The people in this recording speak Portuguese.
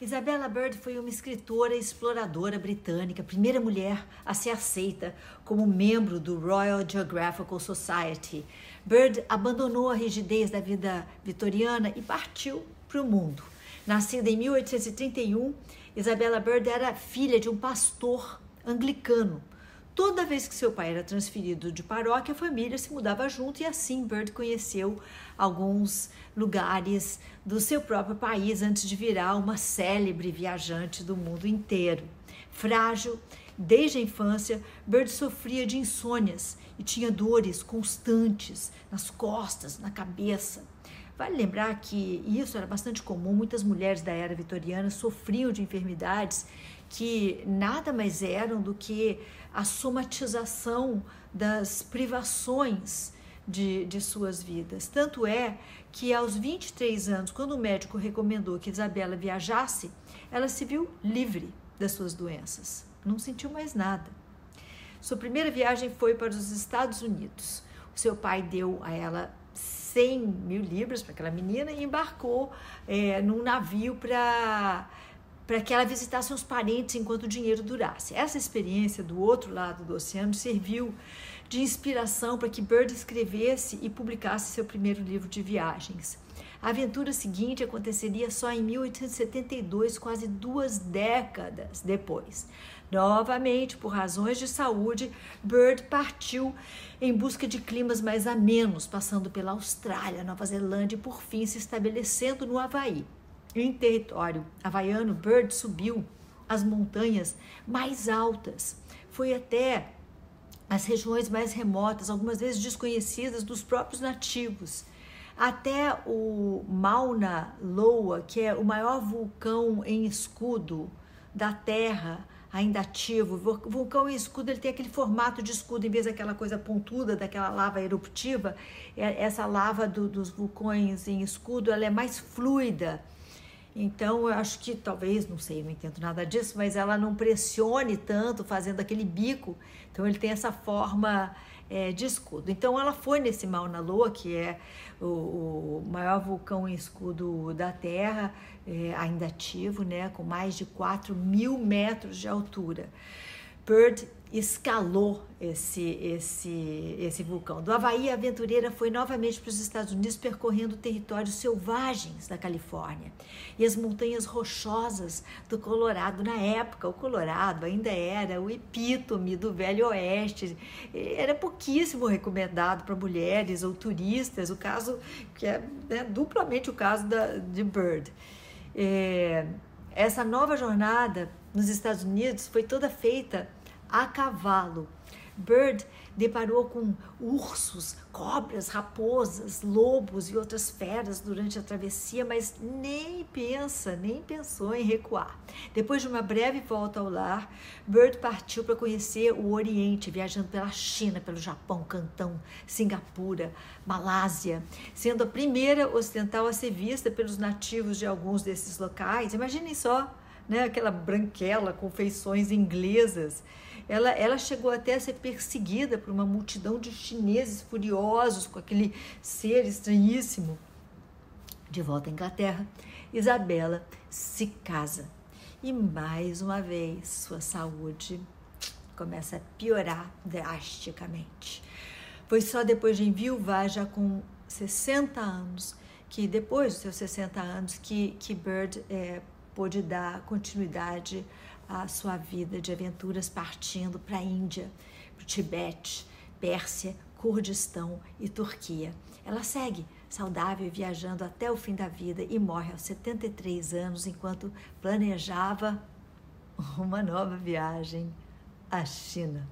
Isabella Bird foi uma escritora e exploradora britânica, primeira mulher a ser aceita como membro do Royal Geographical Society. Bird abandonou a rigidez da vida vitoriana e partiu para o mundo. Nascida em 1831, Isabella Bird era filha de um pastor anglicano. Toda vez que seu pai era transferido de paróquia, a família se mudava junto e assim Bird conheceu alguns lugares do seu próprio país antes de virar uma célebre viajante do mundo inteiro. Frágil, desde a infância, Bird sofria de insônias e tinha dores constantes nas costas, na cabeça. Vale lembrar que isso era bastante comum, muitas mulheres da era vitoriana sofriam de enfermidades que nada mais eram do que a somatização das privações de, de suas vidas. Tanto é que aos 23 anos, quando o médico recomendou que Isabela viajasse, ela se viu livre das suas doenças, não sentiu mais nada. Sua primeira viagem foi para os Estados Unidos. O seu pai deu a ela 100 mil libras para aquela menina e embarcou é, num navio para para que ela visitasse os parentes enquanto o dinheiro durasse. Essa experiência do outro lado do oceano serviu de inspiração para que Bird escrevesse e publicasse seu primeiro livro de viagens. A aventura seguinte aconteceria só em 1872, quase duas décadas depois. Novamente, por razões de saúde, Bird partiu em busca de climas mais amenos, passando pela Austrália, Nova Zelândia e por fim se estabelecendo no Havaí. Em território havaiano, Bird subiu as montanhas mais altas, foi até as regiões mais remotas, algumas vezes desconhecidas dos próprios nativos, até o Mauna Loa, que é o maior vulcão em escudo da Terra, ainda ativo. O vulcão em escudo ele tem aquele formato de escudo, em vez daquela coisa pontuda, daquela lava eruptiva. É, essa lava do, dos vulcões em escudo ela é mais fluida então, eu acho que talvez, não sei, não entendo nada disso, mas ela não pressione tanto fazendo aquele bico. Então, ele tem essa forma é, de escudo. Então, ela foi nesse Mauna Loa, que é o, o maior vulcão em escudo da Terra, é, ainda ativo, né, com mais de 4 mil metros de altura. Bird escalou esse, esse, esse vulcão. Do Havaí, a aventureira foi novamente para os Estados Unidos, percorrendo territórios selvagens da Califórnia e as montanhas rochosas do Colorado. Na época, o Colorado ainda era o epítome do Velho Oeste, era pouquíssimo recomendado para mulheres ou turistas, o caso que é né, duplamente o caso da, de Bird. É, essa nova jornada nos Estados Unidos foi toda feita a cavalo. Bird deparou com ursos, cobras, raposas, lobos e outras feras durante a travessia, mas nem pensa, nem pensou em recuar. Depois de uma breve volta ao lar, Bird partiu para conhecer o Oriente, viajando pela China, pelo Japão, Cantão, Singapura, Malásia, sendo a primeira ocidental a ser vista pelos nativos de alguns desses locais. Imaginem só, né, aquela branquela com feições inglesas ela, ela chegou até a ser perseguida por uma multidão de chineses furiosos com aquele ser estranhíssimo. De volta à Inglaterra, Isabela se casa e mais uma vez sua saúde começa a piorar drasticamente. Foi só depois de enviuvar, já com 60 anos, que depois dos seus 60 anos, que, que Bird é, pôde dar continuidade a sua vida de aventuras partindo para a Índia, para o Tibete, Pérsia, Kurdistão e Turquia. Ela segue saudável viajando até o fim da vida e morre aos 73 anos enquanto planejava uma nova viagem à China.